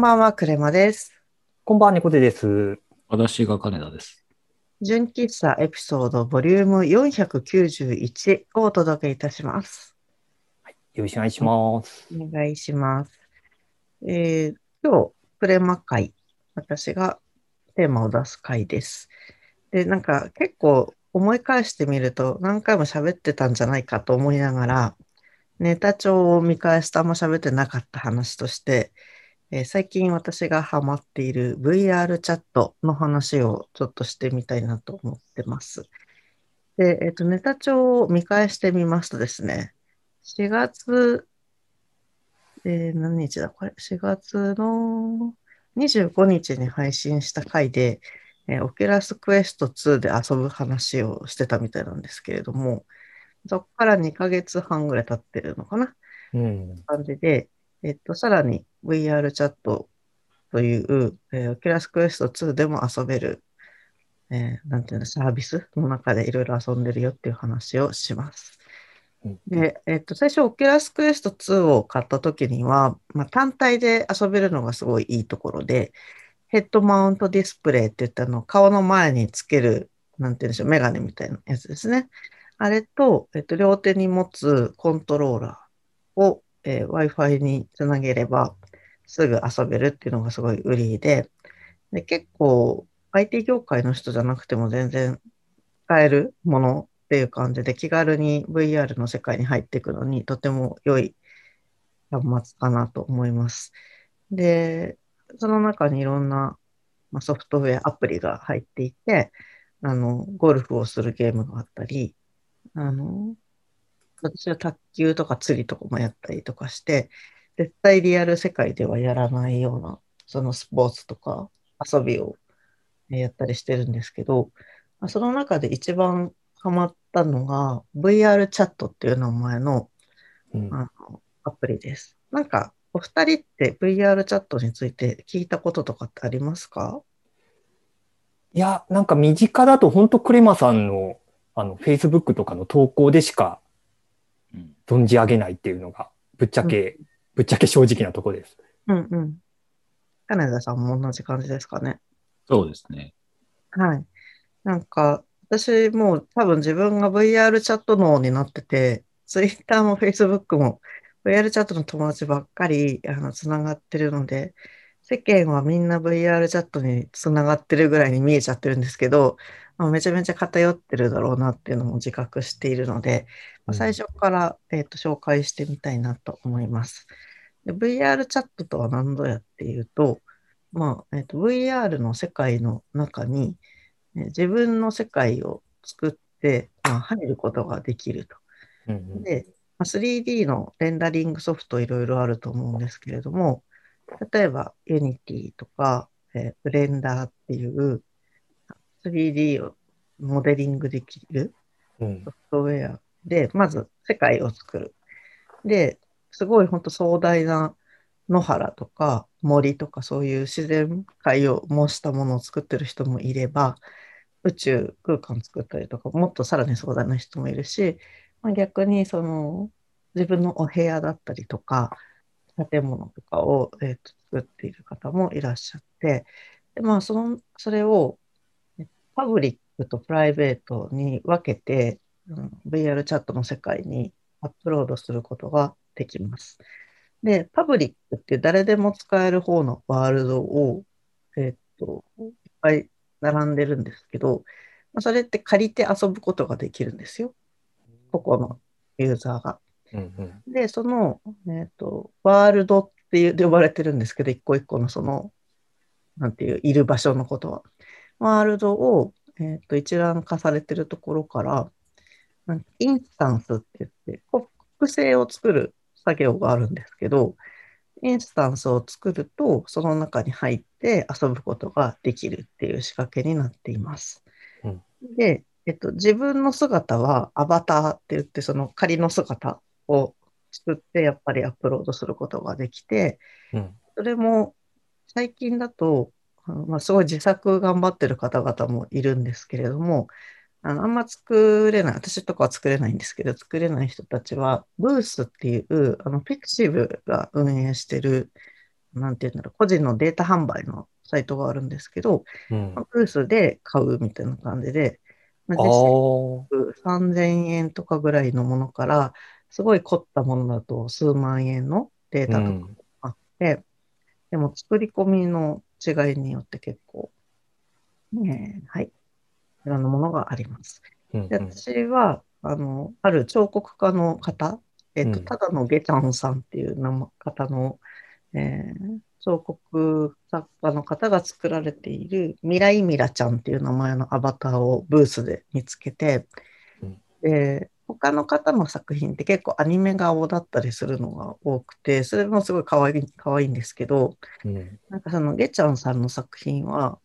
こんばんは、クレマです。こんばんは、猫背です。私が金田です。純喫茶エピソードボリューム491をお届けいたします。よろしくお願いします。お願いします。えー今日、クレマ会、私がテーマを出す回です。で、なんか結構思い返してみると何回も喋ってたんじゃないかと思いながら、ネタ帳を見返すとあんま喋ってなかった話として、えー最近私がハマっている VR チャットの話をちょっとしてみたいなと思ってます。で、えっと、ネタ帳を見返してみますとですね、4月、えー何日だこれ、4月の25日に配信した回で、えー、 Oculus Quest 2で遊ぶ話をしてたみたいなんですけれども、そこから2ヶ月半ぐらい経ってるのかな？うん。感じで、えっと、さらに VR チャットという、えー、Oculus Quest 2でも遊べる、えーなんていうの、サービスの中でいろいろ遊んでるよっていう話をします。うんで、えっと、最初 Oculus Quest 2を買った時には、まあ、単体で遊べるのがすごいいいところで、ヘッドマウントディスプレイって言ったの、顔の前につける、なんていうんでしょう、メガネみたいなやつですね。あれと、えっと、両手に持つコントローラーを、えー Wi-Fi につなげればすぐ遊べるっていうのがすごい売りで、で結構 IT 業界の人じゃなくても全然使えるものっていう感じで気軽に VR の世界に入っていくのにとても良い端末かなと思います。で、その中にいろんな、ソフトウェアアプリが入っていて、あの、ゴルフをするゲームがあったり、あの、私は卓球とか釣りとかもやったりとかして、絶対リアル世界ではやらないような、そのスポーツとか遊びをえーやったりしてるんですけど、まあその中で一番ハマったのが VR チャットっていう名前のうんあのアプリです。なんか、お二人って VR チャットについて聞いたこととかってありますか？いや、なんか身近だと本当クレマさんのあの Facebook とかの投稿でしかうん、存じ上げないっていうのが、ぶっちゃけ、ぶっちゃけ正直なとこです。うんうん。金田さんも同じ感じですかね。そうですね。はい。なんか、私もう多分自分が VR チャット脳になってて、Twitter も Facebook も VR チャットの友達ばっかりあのつながってるので、世間はみんな VR チャットにつながってるぐらいに見えちゃってるんですけど、まあめちゃめちゃ偏ってるだろうなっていうのも自覚しているので、まあ最初から、えーと紹介してみたいなと思います。で VR チャットとは何ぞやっていうと、まあえーと VR の世界の中に、えー自分の世界を作って、まあ、入ることができると。うんうんで、まあ 3D のレンダリングソフトいろいろあると思うんですけれども、例えば Unity とか、えー、Blender っていう 3D をモデリングできるうんソフトウェアで、まず世界を作る。で、すごい本当壮大な野原とか森とかそういう自然界を模したものを作ってる人もいれば、宇宙空間を作ったりとか、もっとさらに壮大な人もいるし、まあ、逆にその自分のお部屋だったりとか、建物とかを、えーと作っている方もいらっしゃって、でまあ、その、それをパブリックとプライベートに分けて、うん VR チャットの世界にアップロードすることができます。で、パブリックって誰でも使える方のワールドを、えーっと、いっぱい並んでるんですけど、まあそれって借りて遊ぶことができるんですよ。個々のユーザーが。うんうんで、その、えっと、ワールドっていう呼ばれてるんですけど、一個一個のその、なんていう、いる場所のことは。ワールドを、えっと、一覧化されてるところから、インスタンスって言って、こ複製を作る作業があるんですけど、インスタンスを作ると、その中に入って遊ぶことができるっていう仕掛けになっています。うんで、えっと、自分の姿はアバターって言って、その仮の姿を作って、やっぱりアップロードすることができて、うんそれも最近だと、まあ、すごい自作頑張ってる方々もいるんですけれども、あのあんま作れない、私とかは作れないんですけど、作れない人たちは、ブースっていう、あの、ピクシブが運営してる、なんていうんだろう、個人のデータ販売のサイトがあるんですけど、うん。あブースで買うみたいな感じで、まああ実際ー。3000円とかぐらいのものから、すごい凝ったものだと数万円のデータとかうん。あって、でも作り込みの違いによって結構、ねえ、はい、いろんなものがあります。でうんうん。私は、あの、ある彫刻家の方、えっと、うん。ただのゲチャンさんっていう名前方の、えー彫刻作家の方が作られているミライミラちゃんっていう名前のアバターをブースで見つけて、うん。で他の方の作品って結構アニメ顔だったりするのが多くて、それもすごい可愛い、可愛いんですけど、うん。なんかそのゲチャンさんの作品は、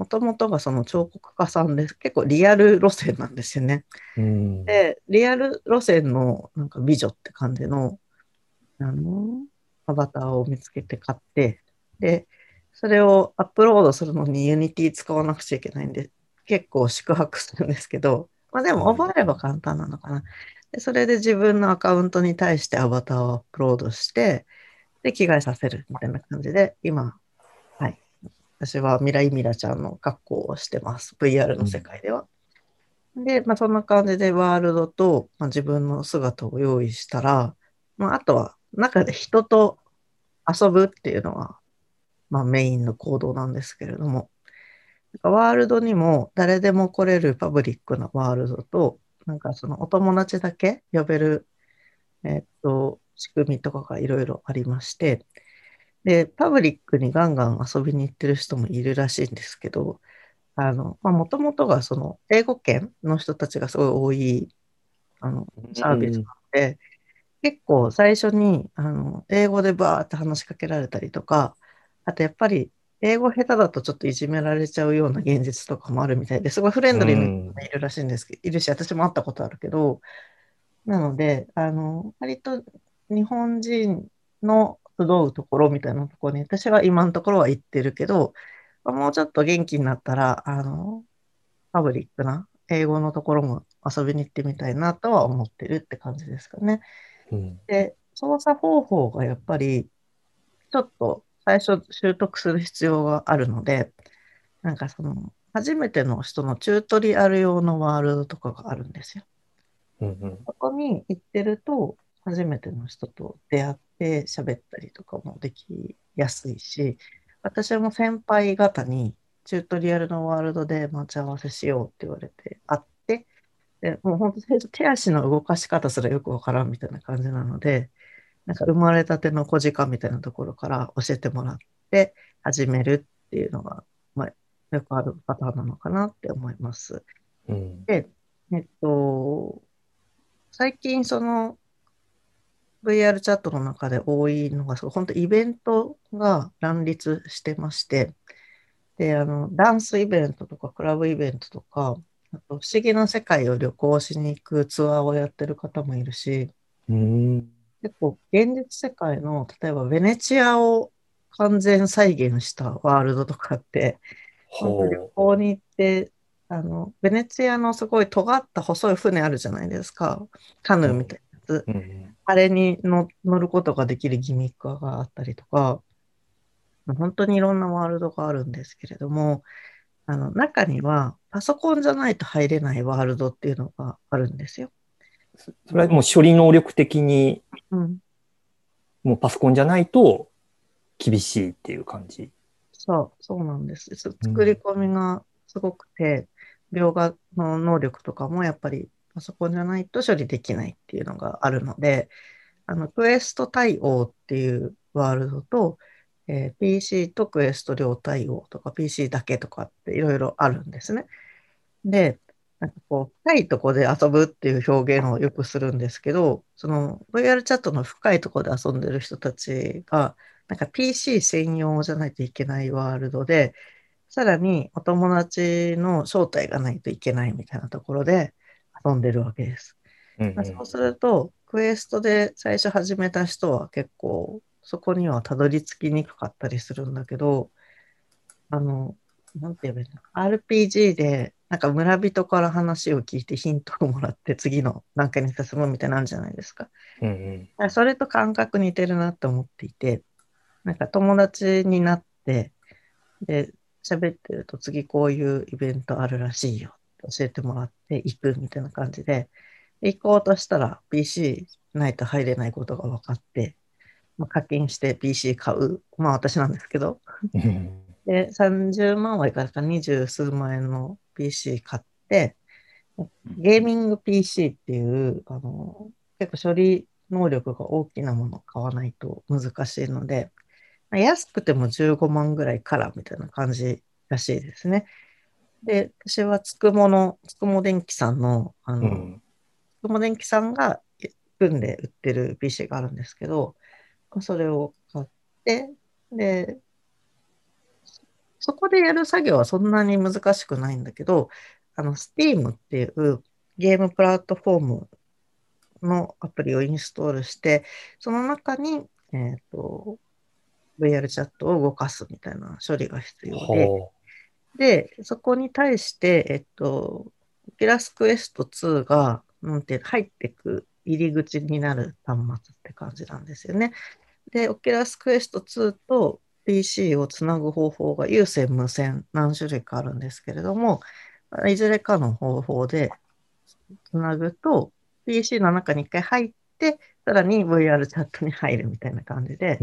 もともとがその彫刻家さんで結構リアル路線なんですよね。うんで、リアル路線のなんか美女って感じの、あの、アバターを見つけて買って、で、それをアップロードするのに Unity 使わなくちゃいけないんで、結構四苦八苦するんですけど、まあでも覚えれば簡単なのかな。で、それで自分のアカウントに対してアバターをアップロードして、で、着替えさせるみたいな感じで、今、はい。私はミライミラちゃんの格好をしてます。VR の世界では。で、まあ、そんな感じでワールドと、まあ、自分の姿を用意したら、まあ、あとは中で人と遊ぶっていうのは、まあ、メインの行動なんですけれども、ワールドにも誰でも来れるパブリックなワールドと、なんかそのお友達だけ呼べる、えっと、仕組みとかがいろいろありまして、で、パブリックにガンガン遊びに行ってる人もいるらしいんですけど、あの、まあ、もともとがその、英語圏の人たちがすごい多い、あの、サービスなので、結構最初に、あの、英語でバーって話しかけられたりとか、あとやっぱり、英語下手だとちょっといじめられちゃうような現実とかもあるみたいですごいフレンドリーな人がいるらしいんですけど、いるし、私も会ったことあるけど、なので、あの、割と日本人の集うところみたいなところに、私は今のところは行ってるけど、もうちょっと元気になったら、あの、パブリックな英語のところも遊びに行ってみたいなとは思ってるって感じですかね。うんで、操作方法がやっぱり、ちょっと最初習得する必要があるので、なんかその、初めての人のチュートリアル用のワールドとかがあるんですよ。うんうんそこに行ってると、初めての人と出会って喋ったりとかもできやすいし、私も先輩方にチュートリアルのワールドで待ち合わせしようって言われて会って、でもう本当手足の動かし方すらよくわからんみたいな感じなので、なんか生まれたての小鹿みたいなところから教えてもらって始めるっていうのが、まあ、よくあるパターンなのかなって思います。うんで、えっと、最近その VR チャットの中で多いのが、そう本当イベントが乱立してまして、で、あの、ダンスイベントとかクラブイベントとか、あと不思議な世界を旅行しに行くツアーをやってる方もいるし、うん。結構現実世界の、例えばベネチアを完全再現したワールドとかって、本当旅ほ行に行って、あの、ベネツィアのすごい尖った細い船あるじゃないですか。カヌーみたいつ。う。うんあれに乗乗ることができるギミックがあったりとか、本当にいろんなワールドがあるんですけれども、あの、中にはパソコンじゃないと入れないワールドっていうのがあるんですよ。それはもう処理能力的に、うん。もうパソコンじゃないと厳しいっていう感じ。そう、そうなんです。つ作り込みがすごくて、描画の能力とかもやっぱりパソコンじゃないと処理できないっていうのがあるので、あの、クエスト対応っていうワールドと、えー PC とクエスト両対応とか PC だけとかっていろいろあるんですね。で、なんかこう、深いとこで遊ぶっていう表現をよくするんですけど、その VR チャットの深いとこで遊んでる人たちが、なんか PC 専用じゃないといけないワールドで、さらにお友達の招待がないといけないみたいなところで遊んでるわけです。うんまあそうすると、クエストで最初始めた人は結構そこにはたどり着きにくかったりするんだけど、あの、なんて言えばいいの ?RPG でなんか村人から話を聞いてヒントをもらって次の段階に進むみたいなのあるじゃないですか。うんうんそれと感覚似てるなって思っていて、なんか友達になって、で、喋ってると次こういうイベントあるらしいよ教えてもらって行くみたいな感じで、で行こうとしたら PC ないと入れないことが分かって、まあ、課金して PC 買う。まあ私なんですけど。うんで、30万はいかないか20数万円の PC 買って、ゲーミング PC っていう、あの、結構処理能力が大きなものを買わないと難しいので、まあ安くても15万ぐらいからみたいな感じらしいですね。で、私はつくもの、つくも電機さんの、あの、うん。つくも電機さんが組んで売ってる PC があるんですけど、それを買って、で、そこでやる作業はそんなに難しくないんだけど、あの、Steam っていうゲームプラットフォームのアプリをインストールして、その中に、えっと、VR チャットを動かすみたいな処理が必要で、ほで、そこに対して、えっと、Oculus Quest 2が、なんて入ってく入り口になる端末って感じなんですよね。で、Oculus Quest 2と PC をつなぐ方法が有線、無線、何種類かあるんですけれども、いずれかの方法でつなぐと、PC の中に一回入って、さらに VR チャットに入るみたいな感じで。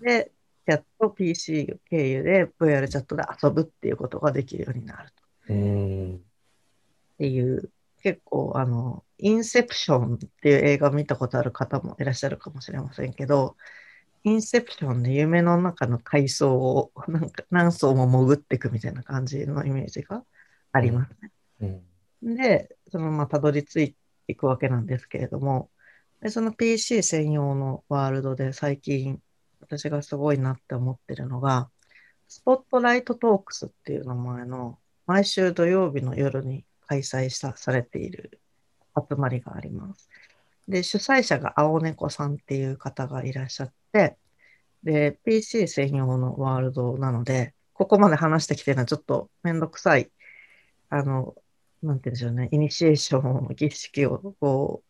で、やっと PC 経由で VR チャットで遊ぶっていうことができるようになるうん。っていう、結構、あの、インセプションっていう映画を見たことある方もいらっしゃるかもしれませんけど、インセプションで夢の中の階層をなんか何層も潜っていくみたいな感じのイメージがありますね。うん。で、そのままたどり着いていくわけなんですけれども、でその PC 専用のワールドで最近私がすごいなって思ってるのが、スポットライトトークスっていう名前の毎週土曜日の夜に開催したされている集まりがあります。で、主催者が青猫さんっていう方がいらっしゃって、で、PC 専用のワールドなので、ここまで話してきてるのはちょっとめんどくさい、あの、なんて言うんでしょうね、イニシエーションの、儀式をこ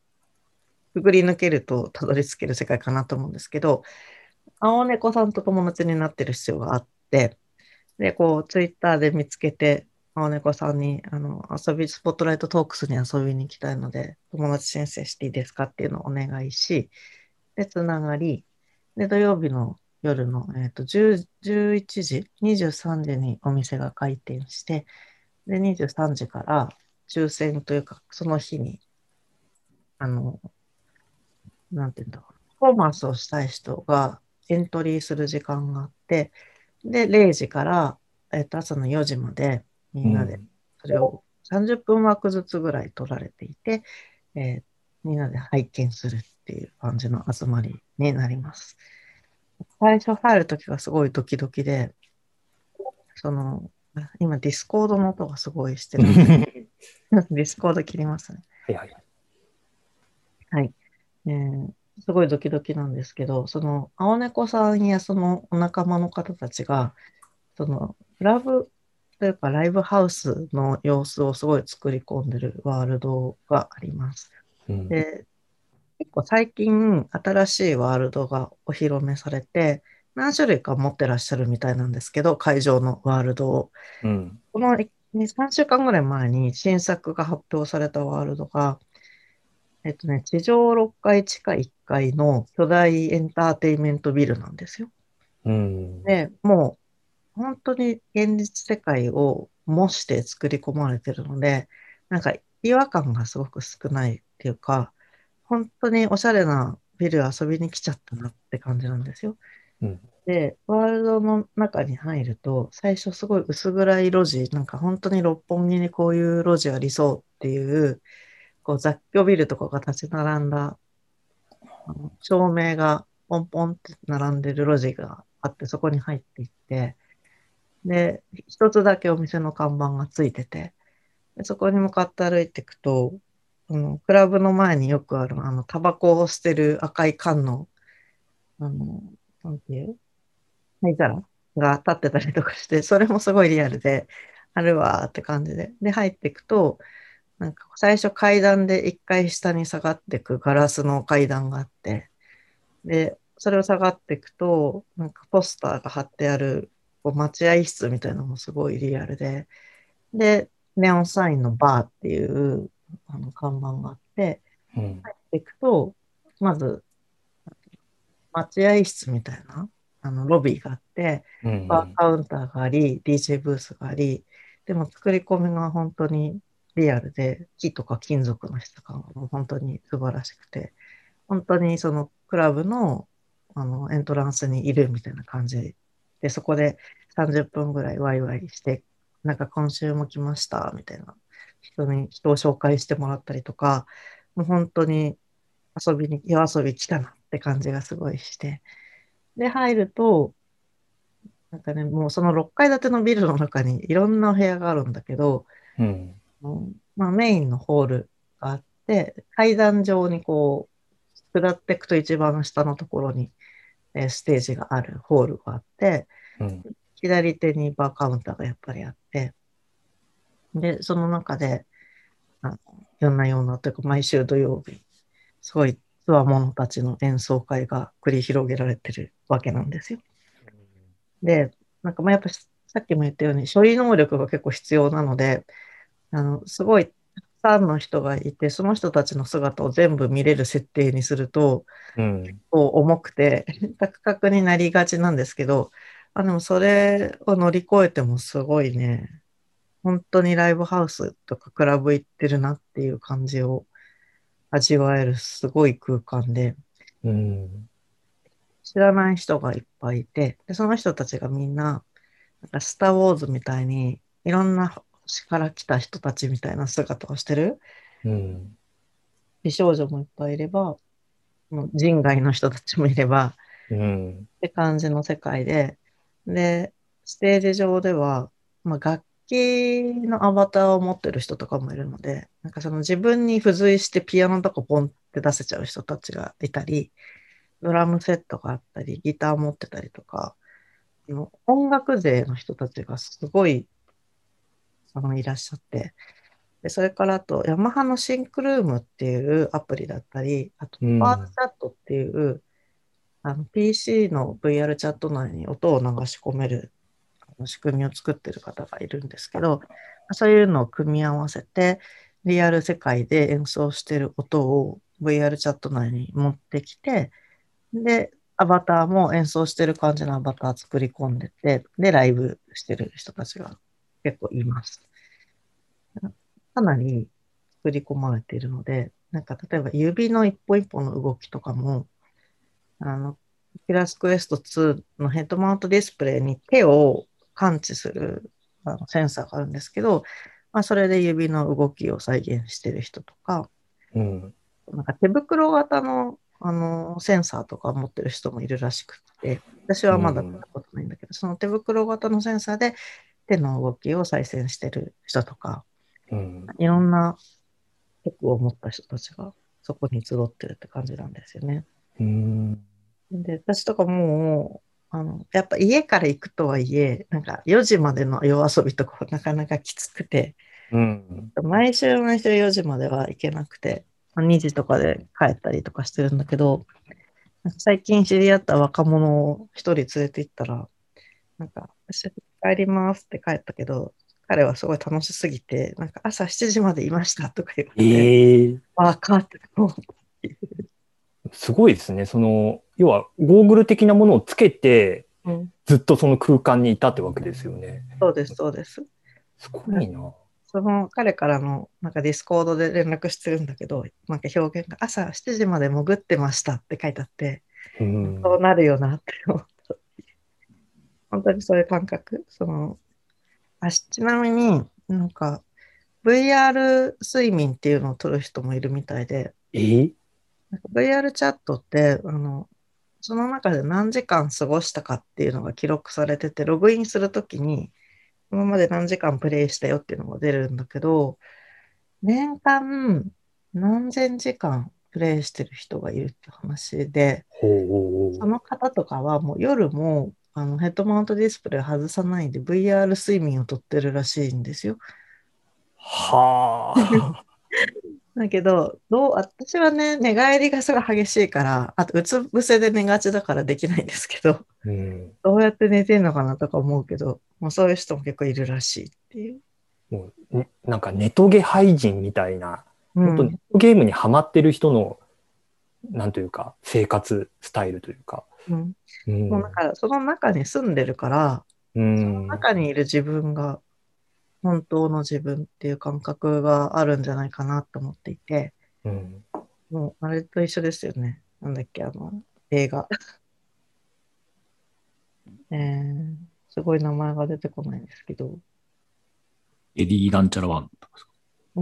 う、くぐり抜けるとたどり着ける世界かなと思うんですけど、青猫さんと友達になってる必要があって、で、こう、ツイッターで見つけて、青猫さんに、あの、遊び、スポットライトトークスに遊びに行きたいので、友達申請していいですかっていうのをお願いし、で、つながり、で、土曜日の夜の、えっと、10 11時、23時にお店が開店して、で、23時から抽選というか、その日に、あの、なんていうんだろう、パフォーマンスをしたい人がエントリーする時間があって、で、0時から、えっと、朝の4時まで、みんなで、それを30分枠ずつぐらい取られていて、えーみんなで拝見するっていう感じの集まりになります。最初入るときがすごいドキドキで、その、あ今 Discord の音がすごいしてる。Discord 切りますね。はいはいはい。はい。えーすごいドキドキなんですけど、その、青猫さんやそのお仲間の方たちが、その、ラブというかライブハウスの様子をすごい作り込んでるワールドがあります。うんで、結構最近新しいワールドがお披露目されて、何種類か持ってらっしゃるみたいなんですけど、会場のワールドを。うん。この2、3週間ぐらい前に新作が発表されたワールドが、えっとね、地上6階、地下1階の巨大エンターテインメントビルなんですよ。うん。で、もう本当に現実世界を模して作り込まれてるので、なんか違和感がすごく少ないっていうか、本当におしゃれなビル遊びに来ちゃったなって感じなんですよ。うんで、ワールドの中に入ると、最初すごい薄暗い路地、なんか本当に六本木にこういう路地ありそうっていう、こう雑居ビルとかが立ち並んだ、照明がポンポンって並んでる路地があって、そこに入っていって、で、一つだけお店の看板がついてて、でそこに向かって歩いていくと、あのクラブの前によくある、あの、タバコを捨てる赤い缶の、あの、なんていう灰皿が立ってたりとかして、それもすごいリアルで、あるわーって感じで。で、入っていくと、なんか最初階段で一回下に下がっていくガラスの階段があって、で、それを下がっていくと、なんかポスターが貼ってあるこう待合室みたいなのもすごいリアルで、で、ネオンサインのバーっていうあの看板があって、うん。入っていくと、まず、待合室みたいな、あの、ロビーがあって、うん。バーカウンターがあり、DJ ブースがあり、でも作り込みが本当にリアルで、木とか金属の質感がもう本当に素晴らしくて、本当にそのクラブのあのエントランスにいるみたいな感じで、そこで30分ぐらいワイワイして、なんか今週も来ましたみたいな人に、人を紹介してもらったりとか、もう本当に遊びに、夜遊び来たなって感じがすごいして。で、入ると、なんかね、もうその6階建てのビルの中にいろんなお部屋があるんだけど、うん。うんまあ、メインのホールがあって、階段上にこう、下っていくと一番下のところに、えーステージがあるホールがあって、うん。左手にバーカウンターがやっぱりあって、で、その中で、あの夜な夜なというか毎週土曜日、すごいつわものたちの演奏会が繰り広げられてるわけなんですよ。で、なんかまあやっぱさっきも言ったように処理能力が結構必要なので、あの、すごいたくさんの人がいて、その人たちの姿を全部見れる設定にすると、うん。こう重くて、カクカクになりがちなんですけど、あ、でもそれを乗り越えてもすごいね、本当にライブハウスとかクラブ行ってるなっていう感じを味わえるすごい空間で、うん。知らない人がいっぱいいて、でその人たちがみんな、なんかスター・ウォーズみたいに、いろんな星から来た人たちみたいな姿をしてる？うん。美少女もいっぱいいれば、もう人外の人たちもいれば、うん。って感じの世界で、で、ステージ上では、まあ、楽器のアバターを持ってる人とかもいるので、なんかその自分に付随してピアノとかポンって出せちゃう人たちがいたり、ドラムセットがあったり、ギター持ってたりとか、音楽勢の人たちがすごいあのいらっしゃって、でそれからあと、ヤマハのシンクルームっていうアプリだったり、あと、うん。パーチャットっていう、あの PC の VR チャット内に音を流し込めるあの仕組みを作ってる方がいるんですけど、そういうのを組み合わせて、リアル世界で演奏してる音を VR チャット内に持ってきて、で、アバターも演奏してる感じのアバター作り込んでて、で、ライブしてる人たちが結構います。かなり作り込まれているので、なんか例えば指の一本一本の動きとかも、あの、 Oculus Quest 2のヘッドマウントディスプレイに手を感知するあのセンサーがあるんですけど、まあ、それで指の動きを再現してる人とか、うん。なんか手袋型の、あのセンサーとか持ってる人もいるらしくって、私はまだ見たことないんだけど、その手袋型のセンサーで手の動きを再生してる人とか、うん。いろんなテクを持った人たちがそこに集ってるって感じなんですよね。うん。で、私とかもう、あの、やっぱ家から行くとはいえ、なんか4時までの夜遊びとかはなかなかきつくて、うん。毎週毎週4時までは行けなくて、まあ2時とかで帰ったりとかしてるんだけど、最近知り合った若者を一人連れて行ったら、なんか、私帰りますって帰ったけど、彼はすごい楽しすぎて、なんか朝7時までいましたとか言われて、ええわかって思うすごいですね。その、要は、ゴーグル的なものをつけて、うんずっとその空間にいたってわけですよね。そうです、そうです。すごいな。その彼からのなんか Discord で連絡してるんだけど、なんか表現が朝7時まで潜ってましたって書いてあって、うん。そうなるよなって思った。本当にそういう感覚。そのあしちなみになんか VR 睡眠っていうのを取る人もいるみたいで、え？なんか VR チャットってあのその中で何時間過ごしたかっていうのが記録されてて、ログインするときに今まで何時間プレイしたよっていうのが出るんだけど、年間何千時間プレイしてる人がいるって話で。その方とかはもう夜もあのヘッドマウントディスプレイ外さないで VR 睡眠をとってるらしいんですよ。はあ。だけど、どう、私はね、寝返りがすごい激しいから、あと、うつ伏せで寝がちだからできないんですけど、うん。どうやって寝てんのかなとか思うけど、もうそういう人も結構いるらしいっていう。もう、ねなんかネトゲ廃人みたいな、うん本当ネットゲームにハマってる人の、なんというか、生活スタイルというか。うんうん。もうなんか、その中に住んでるから、うん。中にいる自分が本当の自分っていう感覚があるんじゃないかなと思っていて、うん。もうあれと一緒ですよね。なんだっけ、あの、映画。えー、すごい名前が出てこないんですけど、レディ・プレイヤーワンとかですか？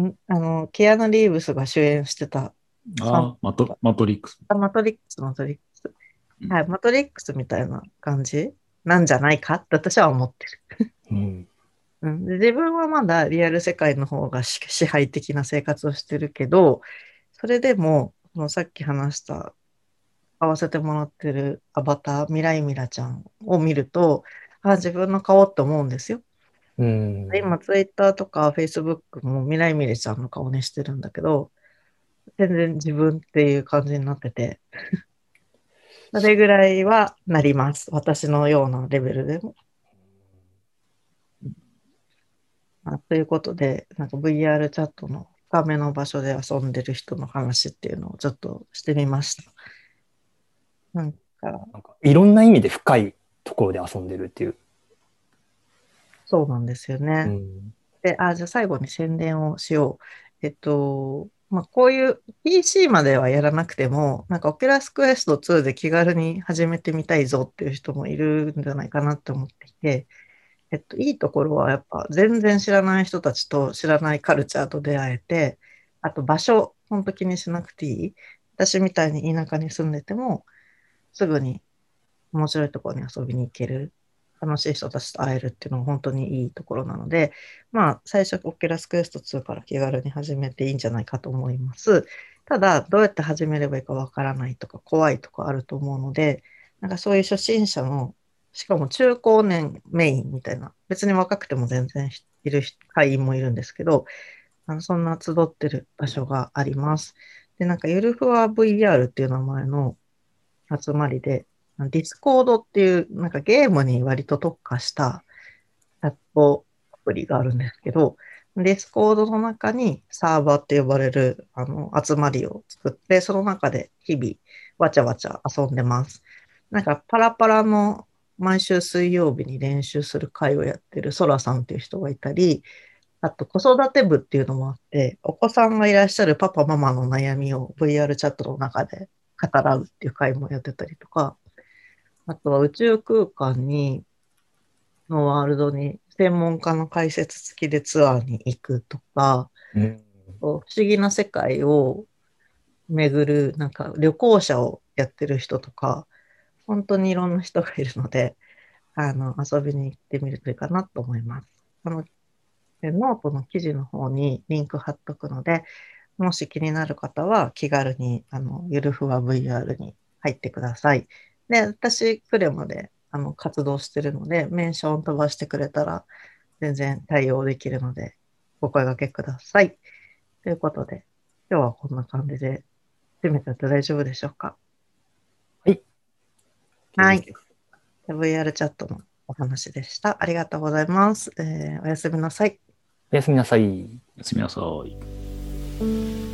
ん？あの、ケアヌ・リーブスが主演してた、ああ、マトマトリックス。あマトリックス、マトリックはい、マトリックスみたいな感じ？なんじゃないか？って私は思ってる。うん。うん、で自分はまだリアル世界の方が支支配的な生活をしてるけど、それでも、そのさっき話した、買わせてもらってるアバター、ミライミラちゃんを見ると、あ、自分の顔って思うんですよ。うん。今、ツイッターとかフェイスブックもミライミラちゃんの顔にしてるんだけど、全然自分っていう感じになってて、それぐらいはなります。私のようなレベルでも。あということで、なんか VR チャットの深めの場所で遊んでる人の話っていうのをちょっとしてみました。なんか、なんかいろんな意味で深いところで遊んでるっていう。そうなんですよね。うん。で、あ、じゃあ最後に宣伝をしよう。えっと、まあ、こういう PC まではやらなくても、なんか Oculus Quest 2で気軽に始めてみたいぞっていう人もいるんじゃないかなって思っていて、えっと、いいところはやっぱ全然知らない人たちと知らないカルチャーと出会えて、あと場所、本当気にしなくていい。私みたいに田舎に住んでても、すぐに面白いところに遊びに行ける。楽しい人たちと会えるっていうのは本当にいいところなので、まあ、最初、Oculus Quest 2から気軽に始めていいんじゃないかと思います。ただ、どうやって始めればいいかわからないとか、怖いとかあると思うので、なんかそういう初心者の、しかも中高年メインみたいな、別に若くても全然いる会員もいるんですけど、あのそんな集ってる場所があります。で、なんかゆるふわ VR っていう名前の集まりで、 Discord っていう、なんかゲームに割と特化したチャットアプリがあるんですけど、 Discord の中にサーバーって呼ばれるあの集まりを作って、その中で日々わちゃわちゃ遊んでます。なんかパラパラの毎週水曜日に練習する会をやってるソラさんっていう人がいたり、あと子育て部っていうのもあって、お子さんがいらっしゃるパパママの悩みを VR チャットの中で語らうっていう会もやってたりとか、あとは宇宙空間に、のワールドに専門家の解説付きでツアーに行くとか、うん。不思議な世界を巡る、なんか旅行者をやってる人とか、本当にいろんな人がいるので、あの、遊びに行ってみるといいかなと思います。あの、でノートの記事の方にリンク貼っとくので、もし気になる方は気軽に、あの、ゆるふわ VR に入ってください。で、私、クレマで、あの、活動してるので、メンション飛ばしてくれたら、全然対応できるので、お声掛けください。ということで、今日はこんな感じで、締めてて大丈夫でしょうか？はい。VR チャットのお話でした。ありがとうございます。えーおやすみなさい。おやすみなさい。おやすみなさい。